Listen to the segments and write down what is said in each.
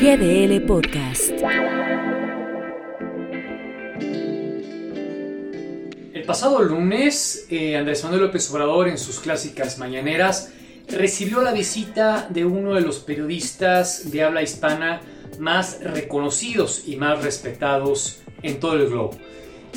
GDL Podcast. El pasado lunes, eh, Andrés Manuel López Obrador, en sus clásicas mañaneras, recibió la visita de uno de los periodistas de habla hispana más reconocidos y más respetados en todo el globo.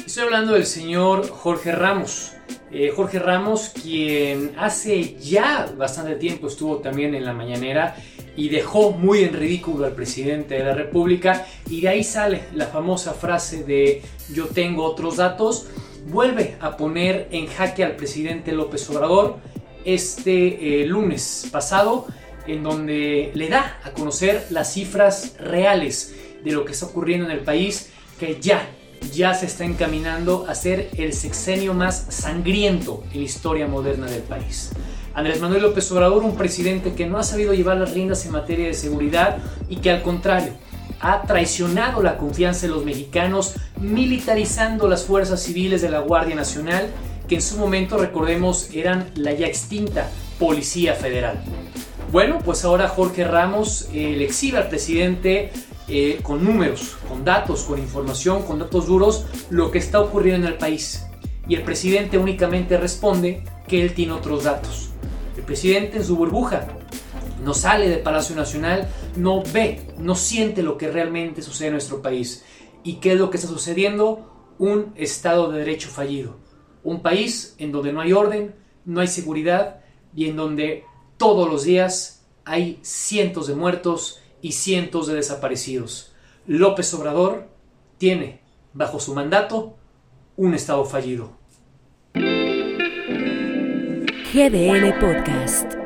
Estoy hablando del señor Jorge Ramos. Eh, Jorge Ramos, quien hace ya bastante tiempo estuvo también en la mañanera y dejó muy en ridículo al presidente de la República y de ahí sale la famosa frase de yo tengo otros datos, vuelve a poner en jaque al presidente López Obrador este eh, lunes pasado en donde le da a conocer las cifras reales de lo que está ocurriendo en el país que ya ya se está encaminando a ser el sexenio más sangriento en la historia moderna del país. Andrés Manuel López Obrador, un presidente que no ha sabido llevar las riendas en materia de seguridad y que al contrario ha traicionado la confianza de los mexicanos militarizando las fuerzas civiles de la Guardia Nacional, que en su momento, recordemos, eran la ya extinta Policía Federal. Bueno, pues ahora Jorge Ramos eh, le exhibe al presidente eh, con números, con datos, con información, con datos duros, lo que está ocurriendo en el país. Y el presidente únicamente responde que él tiene otros datos. El presidente en su burbuja no sale de Palacio Nacional, no ve, no siente lo que realmente sucede en nuestro país. ¿Y qué es lo que está sucediendo? Un Estado de Derecho fallido. Un país en donde no hay orden, no hay seguridad y en donde todos los días hay cientos de muertos y cientos de desaparecidos. López Obrador tiene, bajo su mandato, un Estado fallido. GDL Podcast.